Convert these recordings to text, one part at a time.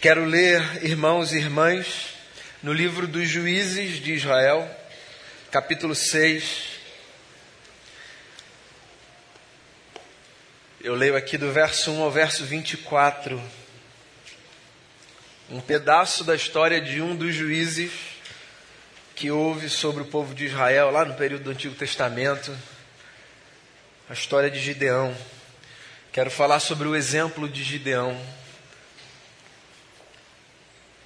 Quero ler, irmãos e irmãs, no livro dos Juízes de Israel, capítulo 6. Eu leio aqui do verso 1 ao verso 24. Um pedaço da história de um dos juízes que houve sobre o povo de Israel lá no período do Antigo Testamento. A história de Gideão. Quero falar sobre o exemplo de Gideão.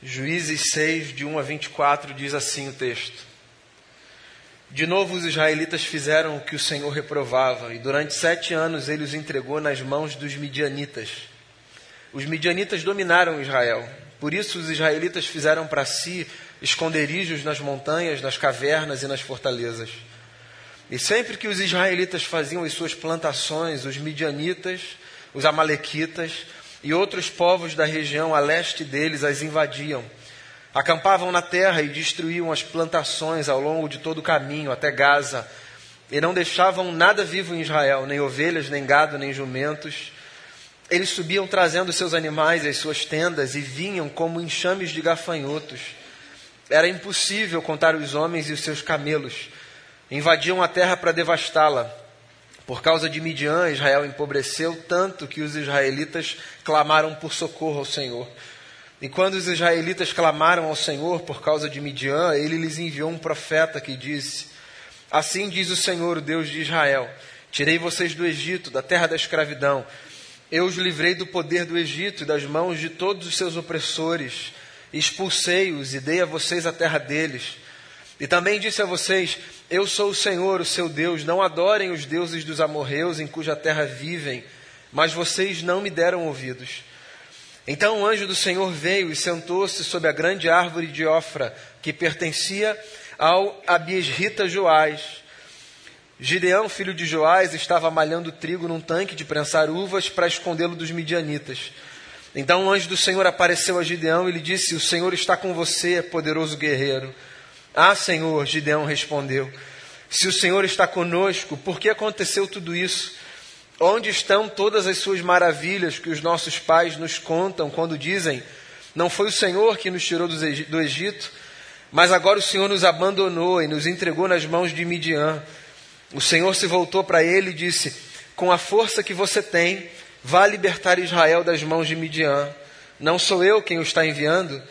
Juízes 6, de 1 a 24, diz assim o texto: De novo os israelitas fizeram o que o Senhor reprovava, e durante sete anos ele os entregou nas mãos dos midianitas. Os midianitas dominaram Israel, por isso os israelitas fizeram para si esconderijos nas montanhas, nas cavernas e nas fortalezas. E sempre que os israelitas faziam as suas plantações, os midianitas, os amalequitas, e outros povos da região a leste deles as invadiam. Acampavam na terra e destruíam as plantações ao longo de todo o caminho até Gaza, e não deixavam nada vivo em Israel, nem ovelhas, nem gado, nem jumentos. Eles subiam trazendo seus animais às suas tendas e vinham como enxames de gafanhotos. Era impossível contar os homens e os seus camelos. Invadiam a terra para devastá-la. Por causa de Midian, Israel empobreceu tanto que os israelitas clamaram por socorro ao Senhor. E quando os israelitas clamaram ao Senhor por causa de Midian, ele lhes enviou um profeta que disse: Assim diz o Senhor, o Deus de Israel: Tirei vocês do Egito, da terra da escravidão. Eu os livrei do poder do Egito e das mãos de todos os seus opressores. Expulsei-os e dei a vocês a terra deles. E também disse a vocês: eu sou o Senhor, o seu Deus. Não adorem os deuses dos amorreus em cuja terra vivem, mas vocês não me deram ouvidos. Então o anjo do Senhor veio e sentou-se sob a grande árvore de Ofra, que pertencia ao Abiesrita Joás. Gideão, filho de Joás, estava malhando trigo num tanque de prensar uvas para escondê-lo dos midianitas. Então o anjo do Senhor apareceu a Gideão e lhe disse: O Senhor está com você, poderoso guerreiro. Ah, Senhor, Gideão respondeu: Se o Senhor está conosco, por que aconteceu tudo isso? Onde estão todas as suas maravilhas que os nossos pais nos contam quando dizem: Não foi o Senhor que nos tirou do Egito, mas agora o Senhor nos abandonou e nos entregou nas mãos de Midian. O Senhor se voltou para ele e disse: Com a força que você tem, vá libertar Israel das mãos de Midian. Não sou eu quem o está enviando?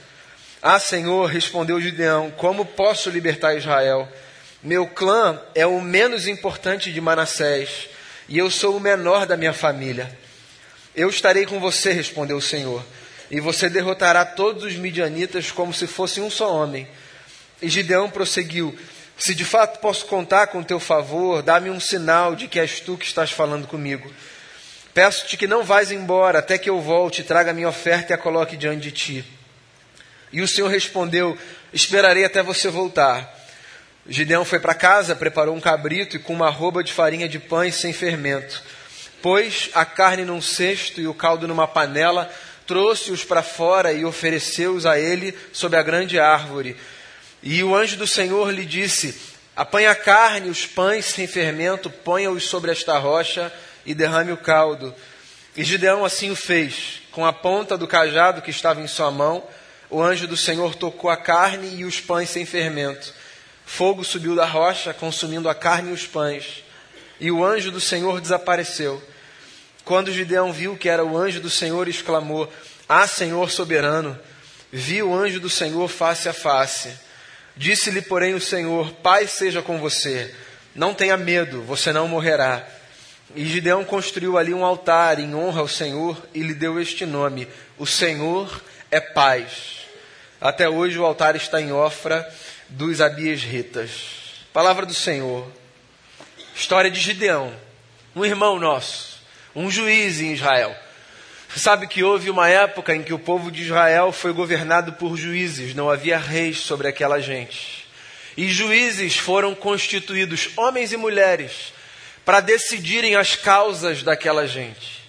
Ah, Senhor, respondeu Gideão, como posso libertar Israel? Meu clã é o menos importante de Manassés, e eu sou o menor da minha família. Eu estarei com você, respondeu o Senhor, e você derrotará todos os midianitas como se fosse um só homem. E Gideão prosseguiu: Se de fato posso contar com teu favor, dá-me um sinal de que és tu que estás falando comigo. Peço-te que não vás embora até que eu volte, traga minha oferta e a coloque diante de ti. E o Senhor respondeu: Esperarei até você voltar. Gideão foi para casa, preparou um cabrito e com uma roupa de farinha de pães sem fermento. Pôs a carne num cesto e o caldo numa panela, trouxe-os para fora e ofereceu-os a ele sob a grande árvore. E o anjo do Senhor lhe disse: Apanha a carne os pães sem fermento, ponha-os sobre esta rocha e derrame o caldo. E Gideão assim o fez, com a ponta do cajado que estava em sua mão o anjo do Senhor tocou a carne e os pães sem fermento. Fogo subiu da rocha, consumindo a carne e os pães. E o anjo do Senhor desapareceu. Quando Gideão viu que era o anjo do Senhor, exclamou: Ah, Senhor soberano! Vi o anjo do Senhor face a face. Disse-lhe, porém, o Senhor: Pai seja com você. Não tenha medo, você não morrerá. E Gideão construiu ali um altar em honra ao Senhor e lhe deu este nome: O Senhor é paz. Até hoje o altar está em Ofra dos Abiesritas. Palavra do Senhor. História de Gideão, um irmão nosso, um juiz em Israel. Você sabe que houve uma época em que o povo de Israel foi governado por juízes, não havia reis sobre aquela gente. E juízes foram constituídos, homens e mulheres, para decidirem as causas daquela gente.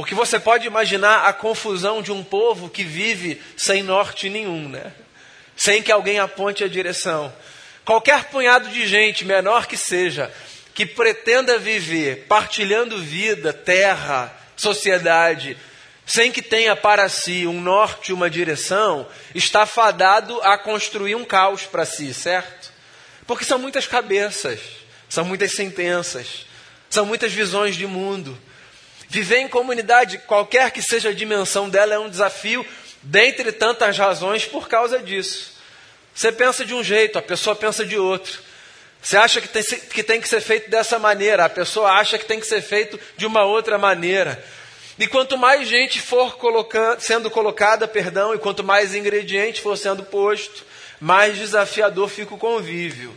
Porque você pode imaginar a confusão de um povo que vive sem norte nenhum, né? Sem que alguém aponte a direção. Qualquer punhado de gente, menor que seja, que pretenda viver partilhando vida, terra, sociedade, sem que tenha para si um norte, uma direção, está fadado a construir um caos para si, certo? Porque são muitas cabeças, são muitas sentenças, são muitas visões de mundo. Viver em comunidade, qualquer que seja a dimensão dela, é um desafio, dentre tantas razões, por causa disso. Você pensa de um jeito, a pessoa pensa de outro. Você acha que tem, que tem que ser feito dessa maneira, a pessoa acha que tem que ser feito de uma outra maneira. E quanto mais gente for colocando, sendo colocada, perdão, e quanto mais ingrediente for sendo posto, mais desafiador fica o convívio.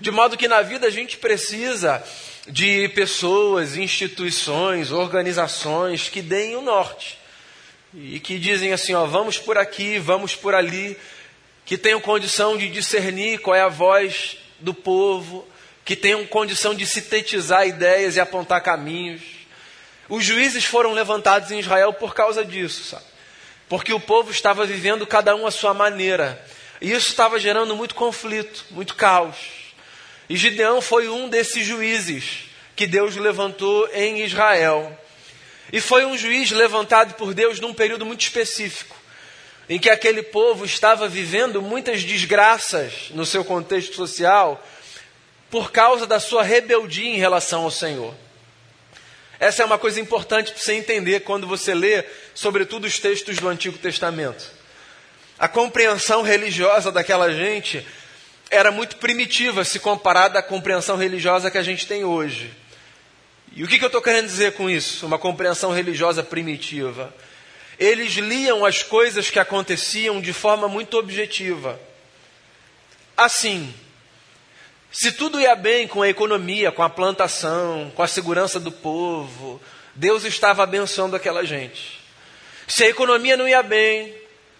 De modo que na vida a gente precisa de pessoas, instituições, organizações que deem o norte. E que dizem assim, ó, vamos por aqui, vamos por ali, que tenham condição de discernir qual é a voz do povo, que tenham condição de sintetizar ideias e apontar caminhos. Os juízes foram levantados em Israel por causa disso, sabe? Porque o povo estava vivendo cada um à sua maneira. E isso estava gerando muito conflito, muito caos. E Gideão foi um desses juízes que Deus levantou em Israel. E foi um juiz levantado por Deus num período muito específico em que aquele povo estava vivendo muitas desgraças no seu contexto social por causa da sua rebeldia em relação ao Senhor. Essa é uma coisa importante para você entender quando você lê, sobretudo, os textos do Antigo Testamento. A compreensão religiosa daquela gente era muito primitiva se comparada à compreensão religiosa que a gente tem hoje. E o que, que eu estou querendo dizer com isso? Uma compreensão religiosa primitiva. Eles liam as coisas que aconteciam de forma muito objetiva. Assim, se tudo ia bem com a economia, com a plantação, com a segurança do povo, Deus estava abençoando aquela gente. Se a economia não ia bem,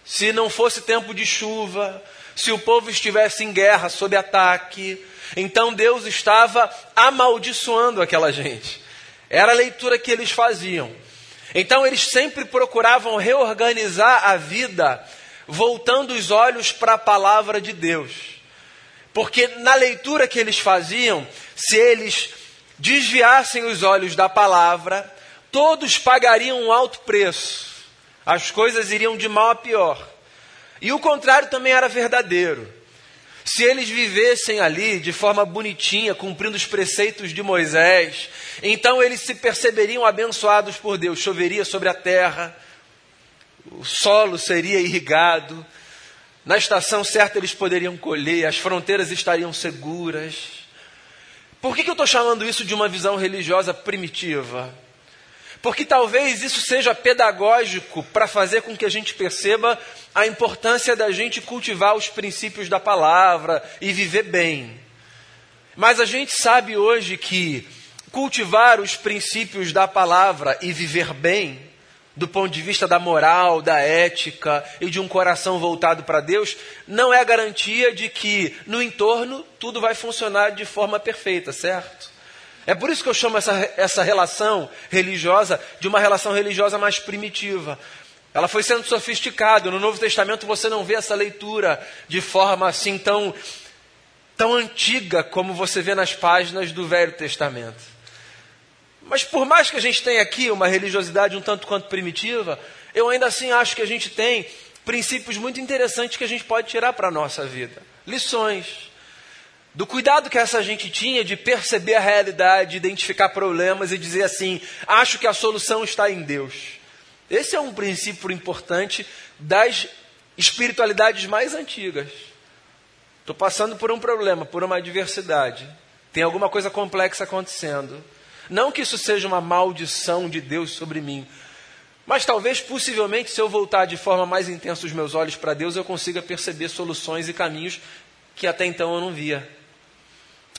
se não fosse tempo de chuva, se o povo estivesse em guerra, sob ataque, então Deus estava amaldiçoando aquela gente. Era a leitura que eles faziam. Então eles sempre procuravam reorganizar a vida, voltando os olhos para a palavra de Deus. Porque na leitura que eles faziam, se eles desviassem os olhos da palavra, todos pagariam um alto preço. As coisas iriam de mal a pior. E o contrário também era verdadeiro. Se eles vivessem ali de forma bonitinha, cumprindo os preceitos de Moisés, então eles se perceberiam abençoados por Deus. Choveria sobre a terra, o solo seria irrigado, na estação certa eles poderiam colher, as fronteiras estariam seguras. Por que, que eu estou chamando isso de uma visão religiosa primitiva? Porque talvez isso seja pedagógico para fazer com que a gente perceba a importância da gente cultivar os princípios da palavra e viver bem. Mas a gente sabe hoje que cultivar os princípios da palavra e viver bem, do ponto de vista da moral, da ética e de um coração voltado para Deus, não é garantia de que no entorno tudo vai funcionar de forma perfeita, certo? É por isso que eu chamo essa, essa relação religiosa de uma relação religiosa mais primitiva. Ela foi sendo sofisticada. No Novo Testamento você não vê essa leitura de forma assim tão, tão antiga como você vê nas páginas do Velho Testamento. Mas por mais que a gente tenha aqui uma religiosidade um tanto quanto primitiva, eu ainda assim acho que a gente tem princípios muito interessantes que a gente pode tirar para a nossa vida. Lições do cuidado que essa gente tinha de perceber a realidade, identificar problemas e dizer assim: acho que a solução está em Deus. Esse é um princípio importante das espiritualidades mais antigas. Estou passando por um problema, por uma adversidade. Tem alguma coisa complexa acontecendo. Não que isso seja uma maldição de Deus sobre mim, mas talvez, possivelmente, se eu voltar de forma mais intensa os meus olhos para Deus, eu consiga perceber soluções e caminhos que até então eu não via.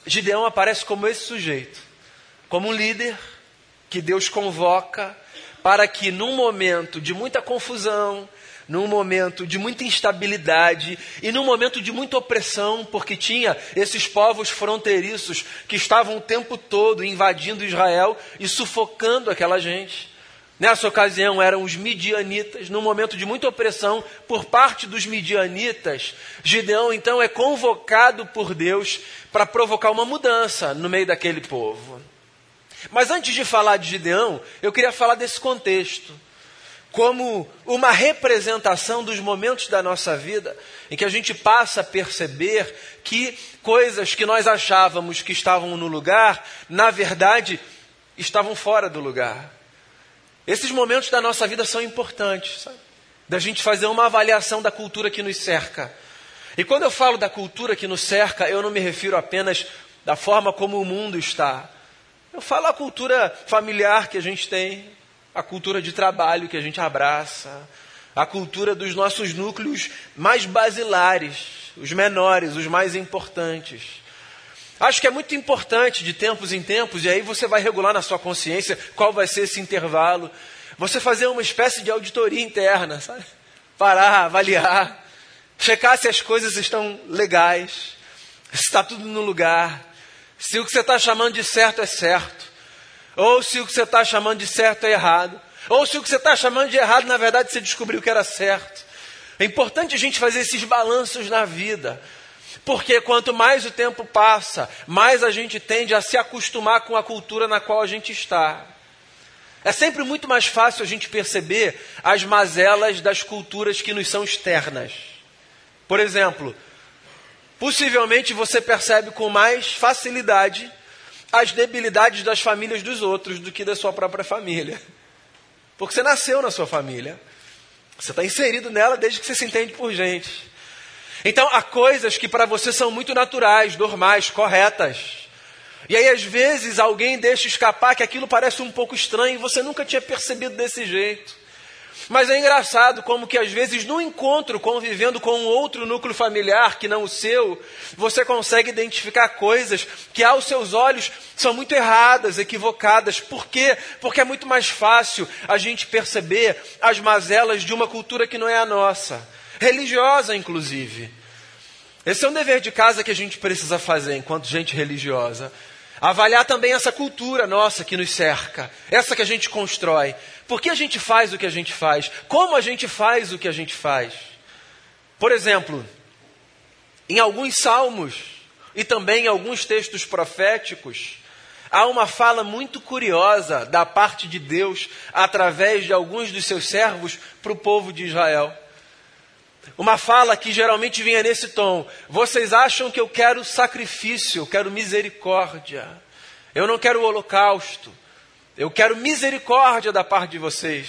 Gideão aparece como esse sujeito, como um líder que Deus convoca para que, num momento de muita confusão, num momento de muita instabilidade e num momento de muita opressão, porque tinha esses povos fronteiriços que estavam o tempo todo invadindo Israel e sufocando aquela gente. Nessa ocasião eram os midianitas, num momento de muita opressão por parte dos midianitas, Gideão então é convocado por Deus para provocar uma mudança no meio daquele povo. Mas antes de falar de Gideão, eu queria falar desse contexto. como uma representação dos momentos da nossa vida em que a gente passa a perceber que coisas que nós achávamos que estavam no lugar, na verdade, estavam fora do lugar. Esses momentos da nossa vida são importantes, sabe? Da gente fazer uma avaliação da cultura que nos cerca. E quando eu falo da cultura que nos cerca, eu não me refiro apenas da forma como o mundo está. Eu falo a cultura familiar que a gente tem, a cultura de trabalho que a gente abraça, a cultura dos nossos núcleos mais basilares, os menores, os mais importantes. Acho que é muito importante de tempos em tempos, e aí você vai regular na sua consciência qual vai ser esse intervalo. Você fazer uma espécie de auditoria interna, sabe? Parar, avaliar, checar se as coisas estão legais, se está tudo no lugar, se o que você está chamando de certo é certo, ou se o que você está chamando de certo é errado. Ou se o que você está chamando de errado, na verdade, você descobriu que era certo. É importante a gente fazer esses balanços na vida. Porque quanto mais o tempo passa, mais a gente tende a se acostumar com a cultura na qual a gente está. É sempre muito mais fácil a gente perceber as mazelas das culturas que nos são externas. Por exemplo, possivelmente você percebe com mais facilidade as debilidades das famílias dos outros do que da sua própria família. Porque você nasceu na sua família. Você está inserido nela desde que você se entende por gente. Então, há coisas que para você são muito naturais, normais, corretas. E aí, às vezes, alguém deixa escapar que aquilo parece um pouco estranho e você nunca tinha percebido desse jeito. Mas é engraçado como que às vezes no encontro, convivendo com um outro núcleo familiar que não o seu, você consegue identificar coisas que aos seus olhos são muito erradas, equivocadas. Por quê? Porque é muito mais fácil a gente perceber as mazelas de uma cultura que não é a nossa, religiosa inclusive. Esse é um dever de casa que a gente precisa fazer enquanto gente religiosa. Avaliar também essa cultura nossa que nos cerca, essa que a gente constrói. Por que a gente faz o que a gente faz? Como a gente faz o que a gente faz? Por exemplo, em alguns salmos e também em alguns textos proféticos, há uma fala muito curiosa da parte de Deus através de alguns dos seus servos para o povo de Israel. Uma fala que geralmente vinha nesse tom: Vocês acham que eu quero sacrifício, eu quero misericórdia. Eu não quero holocausto. Eu quero misericórdia da parte de vocês.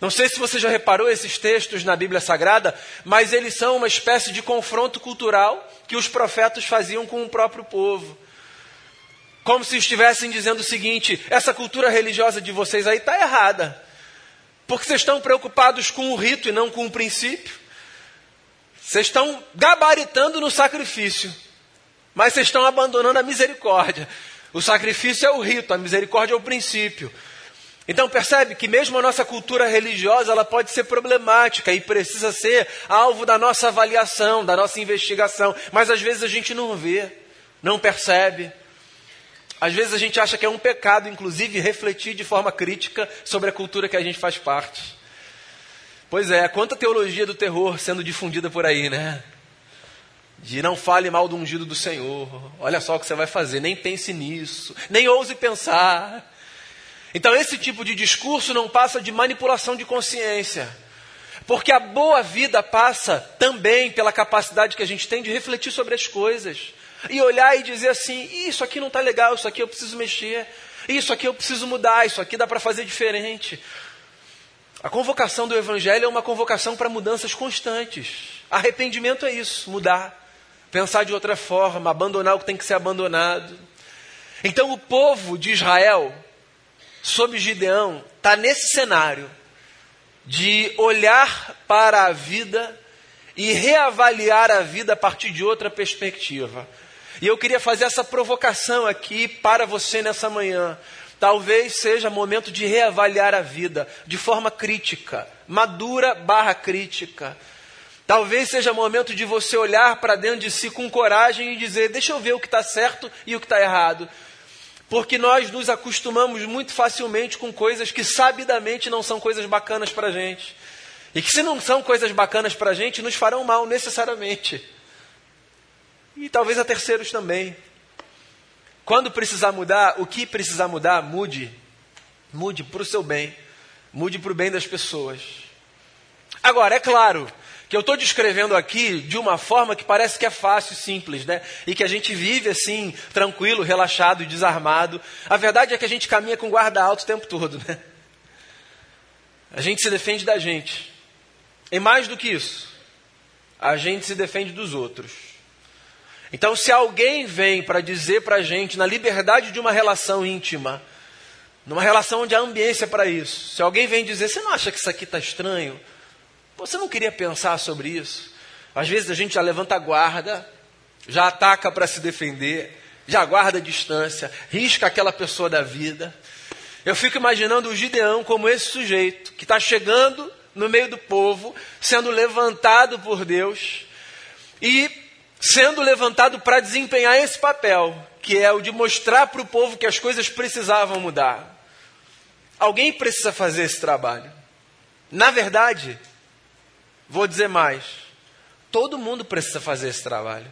Não sei se você já reparou esses textos na Bíblia Sagrada, mas eles são uma espécie de confronto cultural que os profetas faziam com o próprio povo. Como se estivessem dizendo o seguinte: essa cultura religiosa de vocês aí está errada. Porque vocês estão preocupados com o rito e não com o princípio. Vocês estão gabaritando no sacrifício, mas vocês estão abandonando a misericórdia. O sacrifício é o rito, a misericórdia é o princípio. Então percebe que mesmo a nossa cultura religiosa ela pode ser problemática e precisa ser alvo da nossa avaliação, da nossa investigação, mas às vezes a gente não vê, não percebe. Às vezes a gente acha que é um pecado, inclusive, refletir de forma crítica sobre a cultura que a gente faz parte. Pois é, quanta teologia do terror sendo difundida por aí, né? De não fale mal do ungido do Senhor. Olha só o que você vai fazer, nem pense nisso, nem ouse pensar. Então, esse tipo de discurso não passa de manipulação de consciência. Porque a boa vida passa também pela capacidade que a gente tem de refletir sobre as coisas. E olhar e dizer assim: isso aqui não está legal, isso aqui eu preciso mexer, isso aqui eu preciso mudar, isso aqui dá para fazer diferente. A convocação do Evangelho é uma convocação para mudanças constantes. Arrependimento é isso, mudar, pensar de outra forma, abandonar o que tem que ser abandonado. Então o povo de Israel, sob Gideão, está nesse cenário de olhar para a vida e reavaliar a vida a partir de outra perspectiva. E eu queria fazer essa provocação aqui para você nessa manhã. Talvez seja momento de reavaliar a vida de forma crítica, madura barra crítica. Talvez seja momento de você olhar para dentro de si com coragem e dizer: deixa eu ver o que está certo e o que está errado. Porque nós nos acostumamos muito facilmente com coisas que sabidamente não são coisas bacanas para a gente. E que, se não são coisas bacanas para a gente, nos farão mal necessariamente. E talvez a terceiros também. Quando precisar mudar, o que precisar mudar, mude. Mude para o seu bem, mude para o bem das pessoas. Agora, é claro que eu estou descrevendo aqui de uma forma que parece que é fácil, simples, né? E que a gente vive assim, tranquilo, relaxado e desarmado. A verdade é que a gente caminha com guarda alto o tempo todo, né? A gente se defende da gente. E mais do que isso, a gente se defende dos outros. Então, se alguém vem para dizer para a gente, na liberdade de uma relação íntima, numa relação onde há ambiência para isso, se alguém vem dizer, você não acha que isso aqui está estranho? Você não queria pensar sobre isso? Às vezes a gente já levanta a guarda, já ataca para se defender, já guarda a distância, risca aquela pessoa da vida. Eu fico imaginando o Gideão como esse sujeito que está chegando no meio do povo, sendo levantado por Deus e sendo levantado para desempenhar esse papel, que é o de mostrar para o povo que as coisas precisavam mudar. Alguém precisa fazer esse trabalho. Na verdade, Vou dizer mais: todo mundo precisa fazer esse trabalho.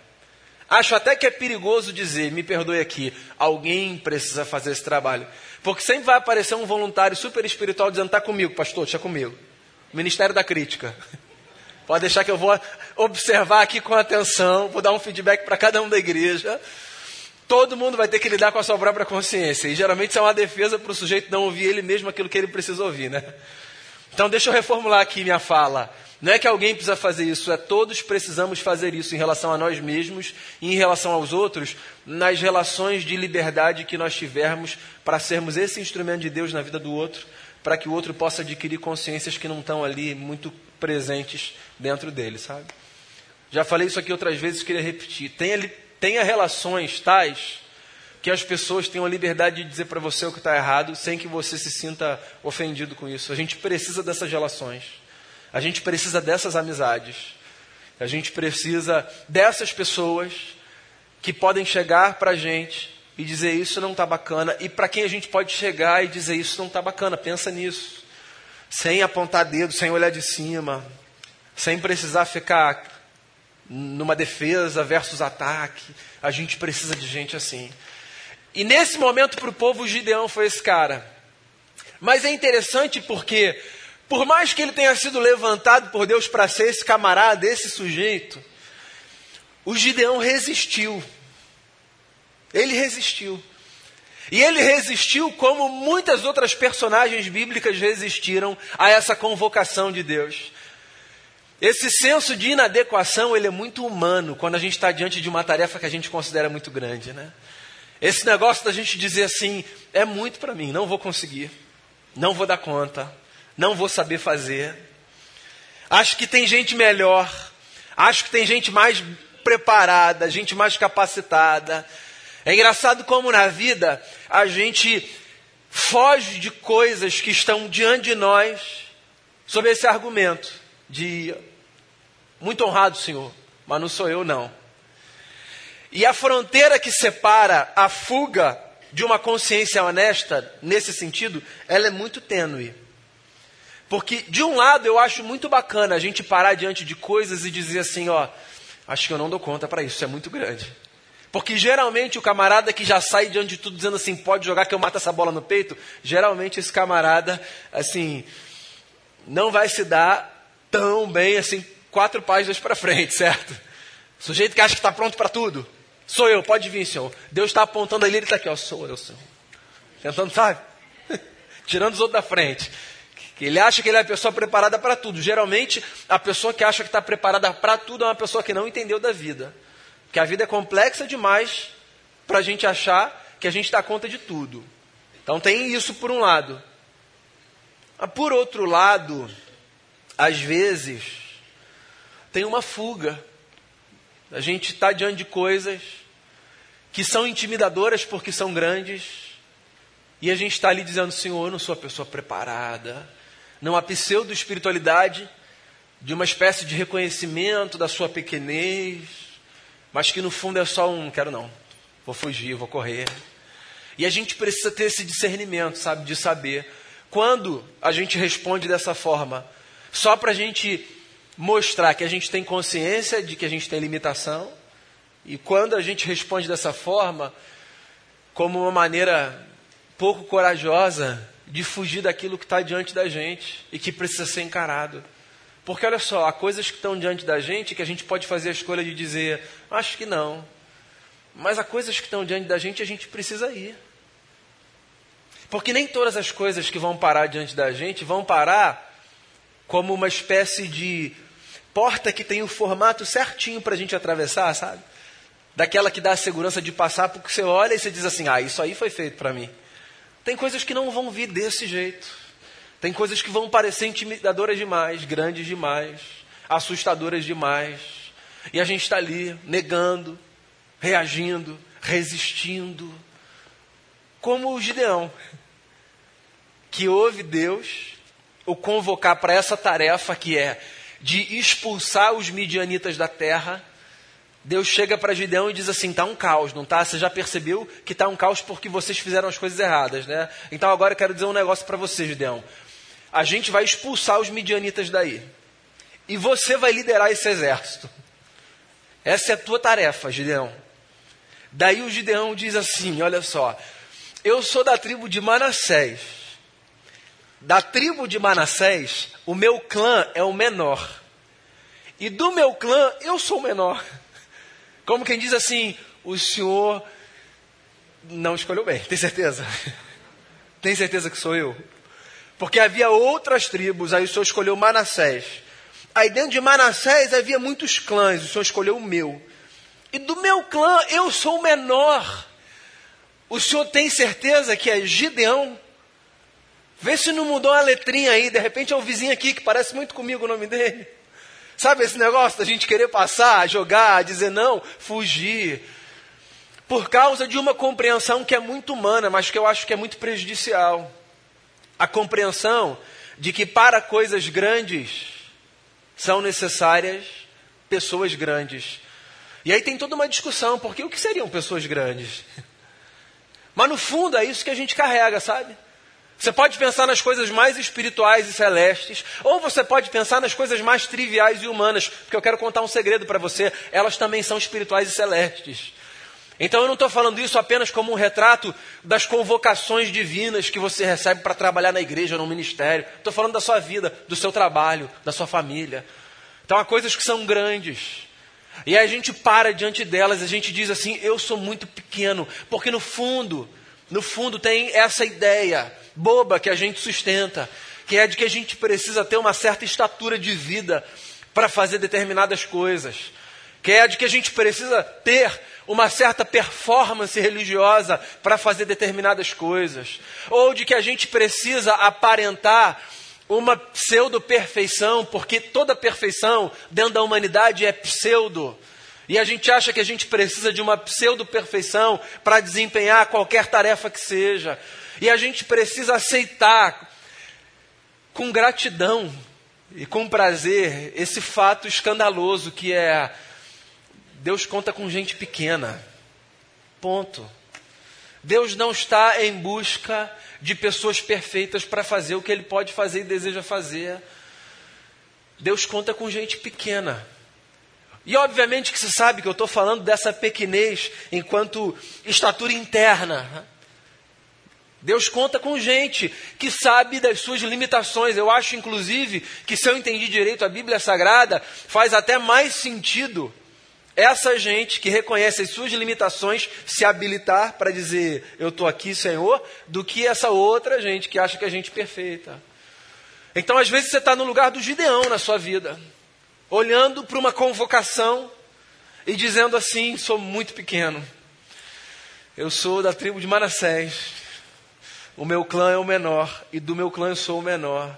Acho até que é perigoso dizer, me perdoe aqui, alguém precisa fazer esse trabalho. Porque sempre vai aparecer um voluntário super espiritual dizendo: está comigo, pastor, está comigo. Ministério da Crítica. Pode deixar que eu vou observar aqui com atenção, vou dar um feedback para cada um da igreja. Todo mundo vai ter que lidar com a sua própria consciência. E geralmente isso é uma defesa para o sujeito não ouvir ele mesmo aquilo que ele precisa ouvir, né? Então deixa eu reformular aqui minha fala. Não é que alguém precisa fazer isso, é todos precisamos fazer isso em relação a nós mesmos e em relação aos outros, nas relações de liberdade que nós tivermos para sermos esse instrumento de Deus na vida do outro, para que o outro possa adquirir consciências que não estão ali muito presentes dentro dele, sabe? Já falei isso aqui outras vezes, queria repetir. Tenha, tenha relações tais que as pessoas tenham a liberdade de dizer para você o que está errado, sem que você se sinta ofendido com isso. A gente precisa dessas relações. A gente precisa dessas amizades. A gente precisa dessas pessoas que podem chegar para a gente e dizer isso não está bacana. E para quem a gente pode chegar e dizer isso não está bacana. Pensa nisso. Sem apontar dedo, sem olhar de cima. Sem precisar ficar numa defesa versus ataque. A gente precisa de gente assim. E nesse momento para o povo, Gideão foi esse cara. Mas é interessante porque por mais que ele tenha sido levantado por Deus para ser esse camarada, esse sujeito, o Gideão resistiu. Ele resistiu. E ele resistiu como muitas outras personagens bíblicas resistiram a essa convocação de Deus. Esse senso de inadequação, ele é muito humano quando a gente está diante de uma tarefa que a gente considera muito grande, né? Esse negócio da gente dizer assim, é muito para mim, não vou conseguir, não vou dar conta, não vou saber fazer. Acho que tem gente melhor, acho que tem gente mais preparada, gente mais capacitada. É engraçado como na vida a gente foge de coisas que estão diante de nós sob esse argumento de muito honrado, Senhor, mas não sou eu não. E a fronteira que separa a fuga de uma consciência honesta, nesse sentido, ela é muito tênue. Porque, de um lado, eu acho muito bacana a gente parar diante de coisas e dizer assim: ó, acho que eu não dou conta para isso, isso é muito grande. Porque geralmente o camarada que já sai diante de tudo dizendo assim, pode jogar que eu mato essa bola no peito, geralmente esse camarada, assim, não vai se dar tão bem assim, quatro páginas para frente, certo? Sujeito que acha que está pronto para tudo. Sou eu, pode vir, senhor. Deus está apontando ali, ele está aqui, ó, sou eu, senhor. Tentando, sabe? Tirando os outros da frente. Ele acha que ele é a pessoa preparada para tudo. Geralmente, a pessoa que acha que está preparada para tudo é uma pessoa que não entendeu da vida. Que a vida é complexa demais para a gente achar que a gente dá conta de tudo. Então tem isso por um lado. Mas por outro lado, às vezes, tem uma fuga. A gente está diante de coisas que são intimidadoras porque são grandes. E a gente está ali dizendo, Senhor, eu não sou a pessoa preparada não a pseudo-espiritualidade de uma espécie de reconhecimento da sua pequenez, mas que no fundo é só um, quero não, vou fugir, vou correr. E a gente precisa ter esse discernimento, sabe, de saber quando a gente responde dessa forma, só para a gente mostrar que a gente tem consciência de que a gente tem limitação, e quando a gente responde dessa forma, como uma maneira pouco corajosa de fugir daquilo que está diante da gente e que precisa ser encarado. Porque olha só, há coisas que estão diante da gente que a gente pode fazer a escolha de dizer, acho que não. Mas há coisas que estão diante da gente a gente precisa ir. Porque nem todas as coisas que vão parar diante da gente vão parar como uma espécie de porta que tem o formato certinho para a gente atravessar, sabe? Daquela que dá a segurança de passar, porque você olha e você diz assim: ah, isso aí foi feito para mim. Tem coisas que não vão vir desse jeito. Tem coisas que vão parecer intimidadoras demais, grandes demais, assustadoras demais. E a gente está ali negando, reagindo, resistindo. Como o Gideão, que ouve Deus o convocar para essa tarefa que é de expulsar os midianitas da terra. Deus chega para Gideão e diz assim: está um caos, não tá? Você já percebeu que está um caos porque vocês fizeram as coisas erradas, né? Então agora eu quero dizer um negócio para você, Gideão a gente vai expulsar os midianitas daí. E você vai liderar esse exército. Essa é a tua tarefa, Gideão. Daí o Gideão diz assim: Olha só, eu sou da tribo de Manassés. Da tribo de Manassés, o meu clã é o menor. E do meu clã, eu sou o menor. Como quem diz assim: O senhor não escolheu bem, tem certeza? Tem certeza que sou eu? Porque havia outras tribos, aí o Senhor escolheu Manassés. Aí dentro de Manassés havia muitos clãs, o Senhor escolheu o meu. E do meu clã eu sou o menor. O Senhor tem certeza que é Gideão? Vê se não mudou a letrinha aí, de repente é o vizinho aqui que parece muito comigo o nome dele. Sabe esse negócio da gente querer passar, jogar, dizer não, fugir? Por causa de uma compreensão que é muito humana, mas que eu acho que é muito prejudicial a compreensão de que para coisas grandes são necessárias pessoas grandes. E aí tem toda uma discussão, porque o que seriam pessoas grandes? Mas no fundo é isso que a gente carrega, sabe? Você pode pensar nas coisas mais espirituais e celestes, ou você pode pensar nas coisas mais triviais e humanas, porque eu quero contar um segredo para você, elas também são espirituais e celestes. Então eu não estou falando isso apenas como um retrato das convocações divinas que você recebe para trabalhar na igreja, no ministério. Estou falando da sua vida, do seu trabalho, da sua família. Então há coisas que são grandes. E aí a gente para diante delas, a gente diz assim: eu sou muito pequeno, porque no fundo, no fundo tem essa ideia boba que a gente sustenta, que é de que a gente precisa ter uma certa estatura de vida para fazer determinadas coisas, que é de que a gente precisa ter uma certa performance religiosa para fazer determinadas coisas, ou de que a gente precisa aparentar uma pseudo-perfeição, porque toda perfeição dentro da humanidade é pseudo. E a gente acha que a gente precisa de uma pseudo-perfeição para desempenhar qualquer tarefa que seja. E a gente precisa aceitar com gratidão e com prazer esse fato escandaloso que é Deus conta com gente pequena. Ponto. Deus não está em busca de pessoas perfeitas para fazer o que Ele pode fazer e deseja fazer. Deus conta com gente pequena. E obviamente que você sabe que eu estou falando dessa pequenez enquanto estatura interna. Deus conta com gente que sabe das suas limitações. Eu acho, inclusive, que se eu entendi direito a Bíblia Sagrada, faz até mais sentido essa gente que reconhece as suas limitações se habilitar para dizer eu estou aqui, Senhor, do que essa outra gente que acha que a gente é perfeita. Então, às vezes, você está no lugar do Gideão na sua vida, olhando para uma convocação e dizendo assim: sou muito pequeno. Eu sou da tribo de Manassés. O meu clã é o menor, e do meu clã eu sou o menor.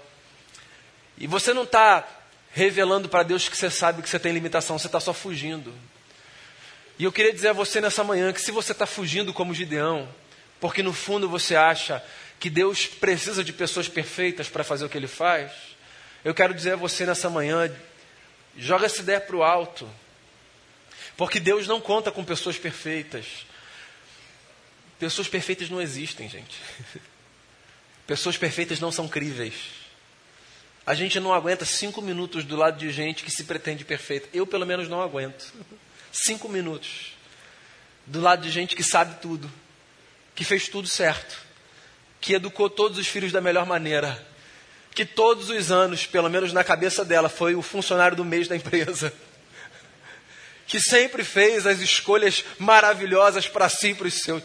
E você não está revelando para Deus que você sabe que você tem limitação, você está só fugindo. E eu queria dizer a você nessa manhã que se você está fugindo como Gideão, porque no fundo você acha que Deus precisa de pessoas perfeitas para fazer o que ele faz, eu quero dizer a você nessa manhã: joga essa ideia para o alto. Porque Deus não conta com pessoas perfeitas. Pessoas perfeitas não existem, gente. Pessoas perfeitas não são críveis. A gente não aguenta cinco minutos do lado de gente que se pretende perfeita. Eu, pelo menos, não aguento. Cinco minutos do lado de gente que sabe tudo, que fez tudo certo, que educou todos os filhos da melhor maneira, que todos os anos, pelo menos na cabeça dela, foi o funcionário do mês da empresa, que sempre fez as escolhas maravilhosas para si e para os seus.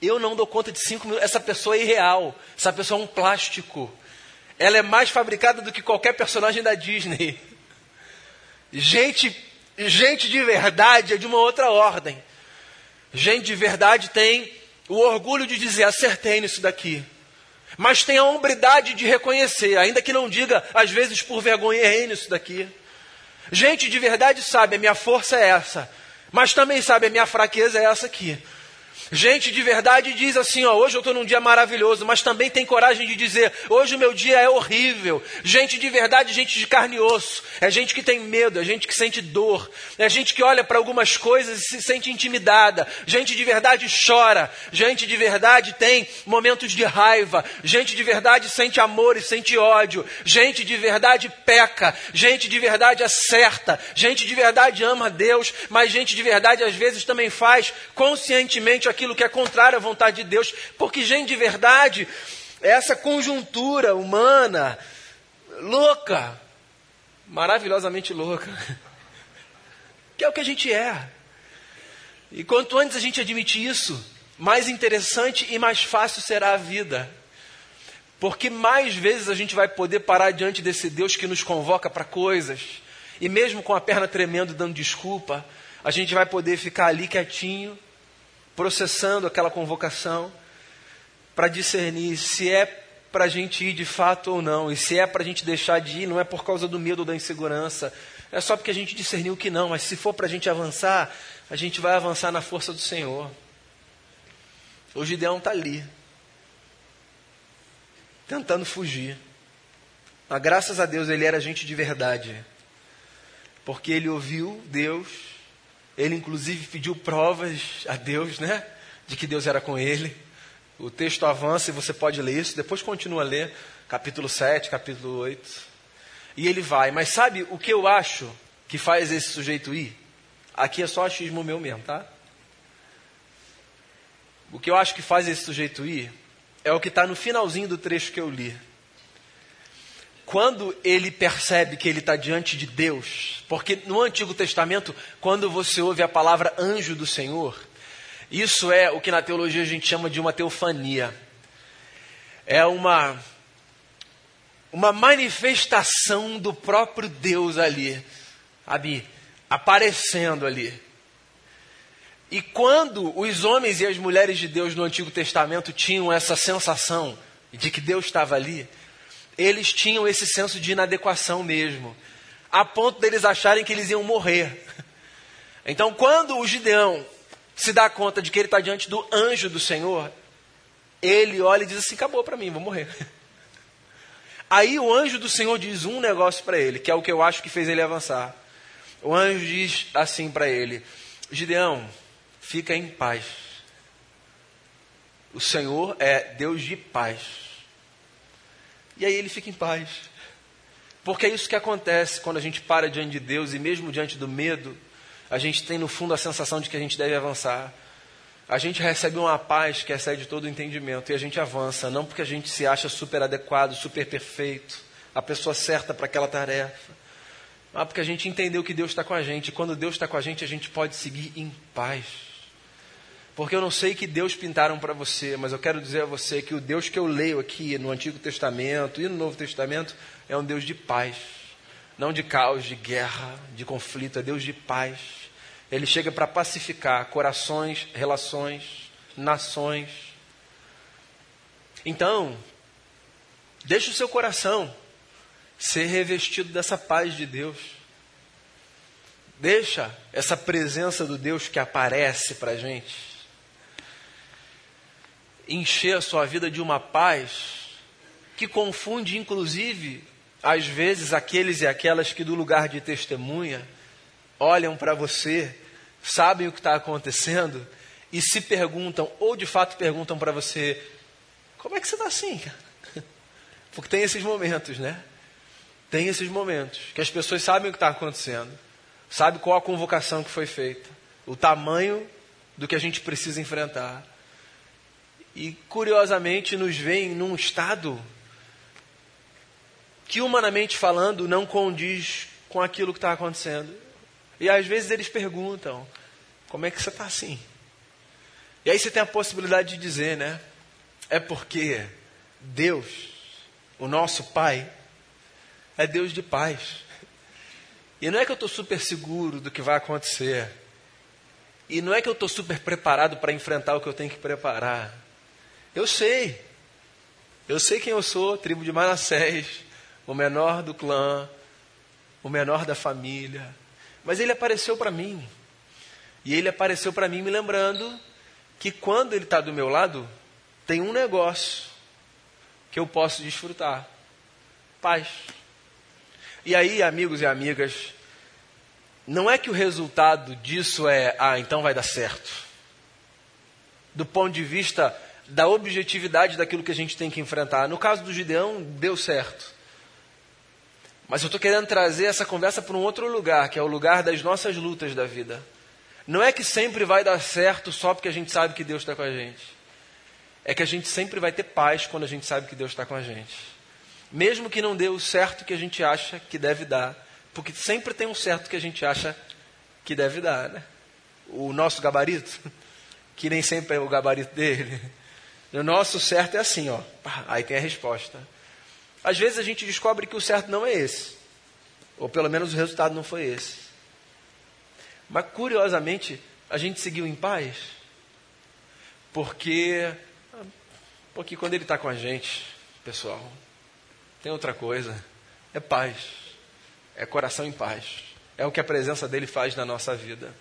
Eu não dou conta de cinco minutos. Essa pessoa é irreal. Essa pessoa é um plástico. Ela é mais fabricada do que qualquer personagem da Disney. Gente, gente de verdade é de uma outra ordem. Gente de verdade tem o orgulho de dizer: acertei nisso daqui. Mas tem a hombridade de reconhecer, ainda que não diga, às vezes por vergonha, errei nisso daqui. Gente de verdade sabe, a minha força é essa. Mas também sabe, a minha fraqueza é essa aqui. Gente de verdade diz assim: ó, hoje eu estou num dia maravilhoso, mas também tem coragem de dizer: hoje o meu dia é horrível. Gente de verdade, gente de carne e osso. É gente que tem medo, é gente que sente dor. É gente que olha para algumas coisas e se sente intimidada. Gente de verdade chora. Gente de verdade tem momentos de raiva. Gente de verdade sente amor e sente ódio. Gente de verdade peca. Gente de verdade acerta. Gente de verdade ama a Deus, mas gente de verdade às vezes também faz conscientemente aquilo aquilo que é contrário à vontade de Deus, porque, gente, de verdade, essa conjuntura humana louca, maravilhosamente louca, que é o que a gente é. E quanto antes a gente admitir isso, mais interessante e mais fácil será a vida. Porque mais vezes a gente vai poder parar diante desse Deus que nos convoca para coisas, e mesmo com a perna tremendo, dando desculpa, a gente vai poder ficar ali quietinho, processando aquela convocação para discernir se é para a gente ir de fato ou não, e se é para a gente deixar de ir, não é por causa do medo ou da insegurança, é só porque a gente discerniu que não, mas se for para a gente avançar, a gente vai avançar na força do Senhor. O Gideão está ali, tentando fugir. Mas graças a Deus ele era gente de verdade, porque ele ouviu Deus ele, inclusive, pediu provas a Deus, né? De que Deus era com ele. O texto avança e você pode ler isso. Depois continua a ler, capítulo 7, capítulo 8. E ele vai. Mas sabe o que eu acho que faz esse sujeito ir? Aqui é só achismo meu mesmo, tá? O que eu acho que faz esse sujeito ir é o que está no finalzinho do trecho que eu li quando ele percebe que ele está diante de Deus, porque no Antigo Testamento, quando você ouve a palavra anjo do Senhor, isso é o que na teologia a gente chama de uma teofania. É uma, uma manifestação do próprio Deus ali, sabe? Aparecendo ali. E quando os homens e as mulheres de Deus no Antigo Testamento tinham essa sensação de que Deus estava ali, eles tinham esse senso de inadequação mesmo, a ponto deles acharem que eles iam morrer. Então, quando o Gideão se dá conta de que ele está diante do anjo do Senhor, ele olha e diz assim: acabou para mim, vou morrer. Aí o anjo do Senhor diz um negócio para ele, que é o que eu acho que fez ele avançar. O anjo diz assim para ele: Gideão, fica em paz. O Senhor é Deus de paz. E aí ele fica em paz. Porque é isso que acontece quando a gente para diante de Deus e mesmo diante do medo, a gente tem no fundo a sensação de que a gente deve avançar. A gente recebe uma paz que excede todo o entendimento e a gente avança, não porque a gente se acha super adequado, super perfeito, a pessoa certa para aquela tarefa, mas porque a gente entendeu que Deus está com a gente e quando Deus está com a gente, a gente pode seguir em paz. Porque eu não sei que Deus pintaram para você, mas eu quero dizer a você que o Deus que eu leio aqui no Antigo Testamento e no Novo Testamento é um Deus de paz. Não de caos, de guerra, de conflito, é Deus de paz. Ele chega para pacificar corações, relações, nações. Então, deixe o seu coração ser revestido dessa paz de Deus. Deixa essa presença do Deus que aparece para a gente encher a sua vida de uma paz que confunde, inclusive, às vezes, aqueles e aquelas que, do lugar de testemunha, olham para você, sabem o que está acontecendo e se perguntam, ou de fato perguntam para você: como é que você está assim? Porque tem esses momentos, né? Tem esses momentos que as pessoas sabem o que está acontecendo, sabem qual a convocação que foi feita, o tamanho do que a gente precisa enfrentar e curiosamente nos veem num estado que, humanamente falando, não condiz com aquilo que está acontecendo. E às vezes eles perguntam: como é que você está assim? E aí você tem a possibilidade de dizer, né? É porque Deus, o nosso Pai, é Deus de paz. E não é que eu estou super seguro do que vai acontecer. E não é que eu estou super preparado para enfrentar o que eu tenho que preparar. Eu sei. Eu sei quem eu sou, tribo de Manassés, o menor do clã, o menor da família. Mas ele apareceu para mim. E ele apareceu para mim me lembrando que quando ele está do meu lado, tem um negócio que eu posso desfrutar: paz. E aí, amigos e amigas, não é que o resultado disso é, ah, então vai dar certo. Do ponto de vista da objetividade daquilo que a gente tem que enfrentar. No caso do Gideão, deu certo. Mas eu estou querendo trazer essa conversa para um outro lugar, que é o lugar das nossas lutas da vida. Não é que sempre vai dar certo só porque a gente sabe que Deus está com a gente. É que a gente sempre vai ter paz quando a gente sabe que Deus está com a gente. Mesmo que não dê o certo que a gente acha que deve dar. Porque sempre tem um certo que a gente acha que deve dar, né? O nosso gabarito, que nem sempre é o gabarito dele. O nosso certo é assim, ó. Aí tem a resposta. Às vezes a gente descobre que o certo não é esse. Ou pelo menos o resultado não foi esse. Mas curiosamente, a gente seguiu em paz. Porque, porque quando ele está com a gente, pessoal, tem outra coisa. É paz. É coração em paz. É o que a presença dele faz na nossa vida.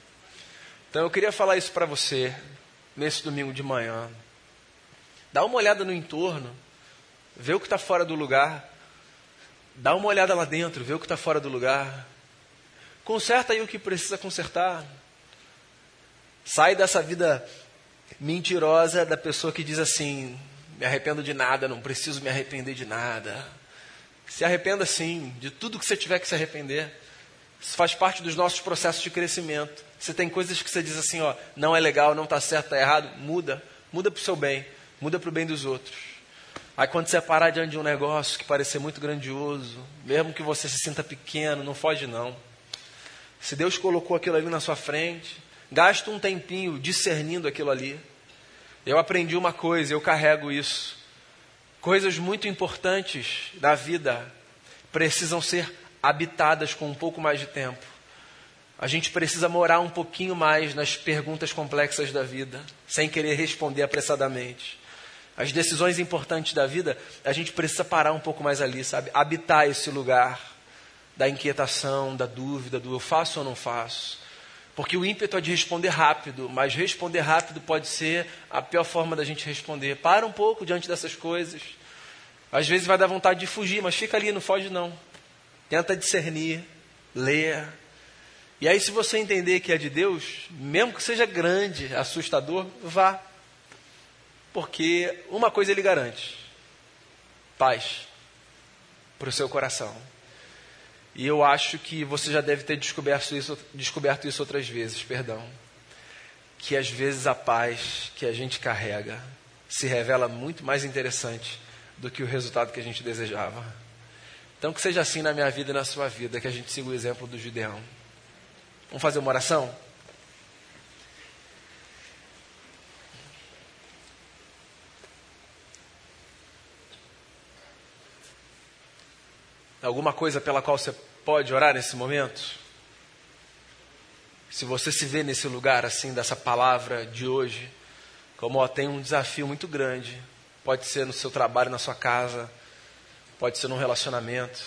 Então eu queria falar isso para você nesse domingo de manhã. Dá uma olhada no entorno vê o que está fora do lugar, dá uma olhada lá dentro, vê o que está fora do lugar, conserta aí o que precisa consertar. Sai dessa vida mentirosa da pessoa que diz assim: me arrependo de nada, não preciso me arrepender de nada. Se arrependa sim, de tudo que você tiver que se arrepender. Isso faz parte dos nossos processos de crescimento. Você tem coisas que você diz assim, ó, não é legal, não está certo, está errado, muda. Muda para o seu bem, muda para o bem dos outros. Aí quando você parar diante de um negócio que parecer muito grandioso, mesmo que você se sinta pequeno, não foge não. Se Deus colocou aquilo ali na sua frente, gasta um tempinho discernindo aquilo ali. Eu aprendi uma coisa, eu carrego isso. Coisas muito importantes da vida precisam ser habitadas com um pouco mais de tempo. A gente precisa morar um pouquinho mais nas perguntas complexas da vida, sem querer responder apressadamente as decisões importantes da vida, a gente precisa parar um pouco mais ali, sabe? Habitar esse lugar da inquietação, da dúvida, do eu faço ou não faço. Porque o ímpeto é de responder rápido, mas responder rápido pode ser a pior forma da gente responder. Para um pouco diante dessas coisas. Às vezes vai dar vontade de fugir, mas fica ali, não foge não. Tenta discernir, leia. E aí, se você entender que é de Deus, mesmo que seja grande, assustador, vá. Porque uma coisa ele garante: paz para o seu coração. E eu acho que você já deve ter descoberto isso, descoberto isso outras vezes, perdão. Que às vezes a paz que a gente carrega se revela muito mais interessante do que o resultado que a gente desejava. Então que seja assim na minha vida e na sua vida, que a gente siga o exemplo do Gideão. Vamos fazer uma oração? Alguma coisa pela qual você pode orar nesse momento? Se você se vê nesse lugar assim, dessa palavra de hoje, como ó, tem um desafio muito grande, pode ser no seu trabalho, na sua casa, pode ser num relacionamento.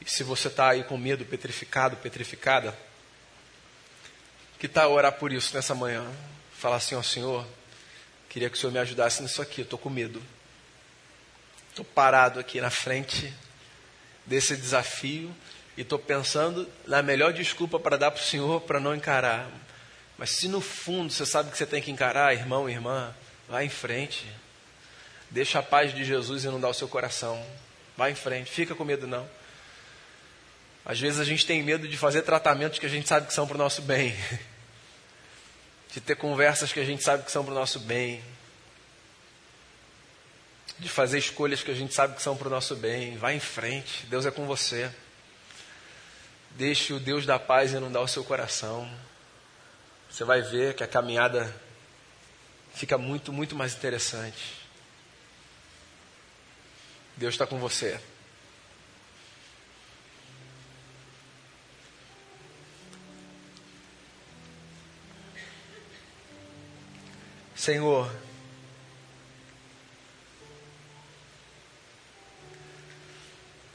E se você está aí com medo, petrificado, petrificada, que tal orar por isso nessa manhã? Falar assim, ó Senhor, queria que o Senhor me ajudasse nisso aqui, eu estou com medo. Estou parado aqui na frente desse desafio e estou pensando na melhor desculpa para dar para o Senhor para não encarar. Mas se no fundo você sabe que você tem que encarar, irmão, irmã, vá em frente. Deixa a paz de Jesus inundar o seu coração. Vá em frente, fica com medo não. Às vezes a gente tem medo de fazer tratamentos que a gente sabe que são para o nosso bem. De ter conversas que a gente sabe que são para o nosso bem. De fazer escolhas que a gente sabe que são para o nosso bem. Vá em frente, Deus é com você. Deixe o Deus da paz inundar o seu coração. Você vai ver que a caminhada fica muito, muito mais interessante. Deus está com você. Senhor,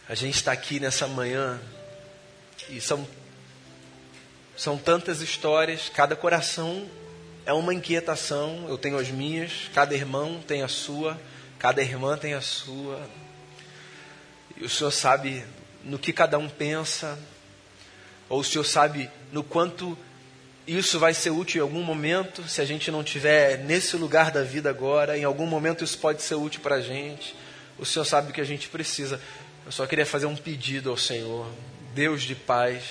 a gente está aqui nessa manhã e são, são tantas histórias, cada coração é uma inquietação. Eu tenho as minhas, cada irmão tem a sua, cada irmã tem a sua. E o Senhor sabe no que cada um pensa, ou o Senhor sabe no quanto isso vai ser útil em algum momento, se a gente não tiver nesse lugar da vida agora, em algum momento isso pode ser útil para a gente. O Senhor sabe o que a gente precisa. Eu só queria fazer um pedido ao Senhor, Deus de paz.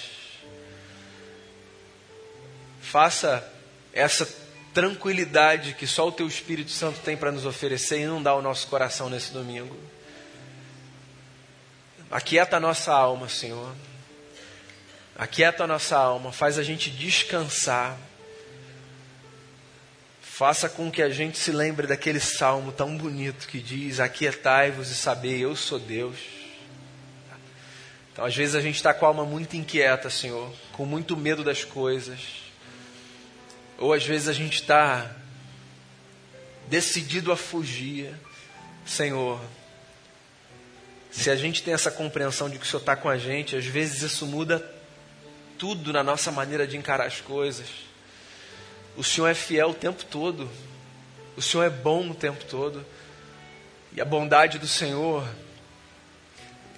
Faça essa tranquilidade que só o Teu Espírito Santo tem para nos oferecer e dá o nosso coração nesse domingo. Aquieta a nossa alma, Senhor. Aquieta a nossa alma, faz a gente descansar. Faça com que a gente se lembre daquele salmo tão bonito que diz: Aquietai-vos e sabei, eu sou Deus. Então, às vezes, a gente está com a alma muito inquieta, Senhor, com muito medo das coisas. Ou às vezes a gente está decidido a fugir. Senhor, se a gente tem essa compreensão de que o Senhor está com a gente, às vezes isso muda tudo na nossa maneira de encarar as coisas. O Senhor é fiel o tempo todo. O Senhor é bom o tempo todo. E a bondade do Senhor,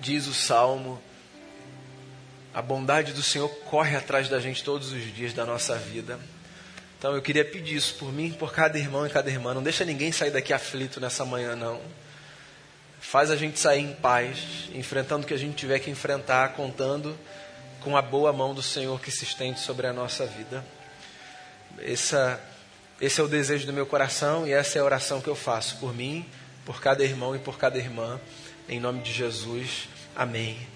diz o salmo, a bondade do Senhor corre atrás da gente todos os dias da nossa vida. Então eu queria pedir isso por mim, por cada irmão e cada irmã. Não deixa ninguém sair daqui aflito nessa manhã, não. Faz a gente sair em paz, enfrentando o que a gente tiver que enfrentar, contando com a boa mão do Senhor que se estende sobre a nossa vida. Essa, esse é o desejo do meu coração e essa é a oração que eu faço por mim, por cada irmão e por cada irmã. Em nome de Jesus. Amém.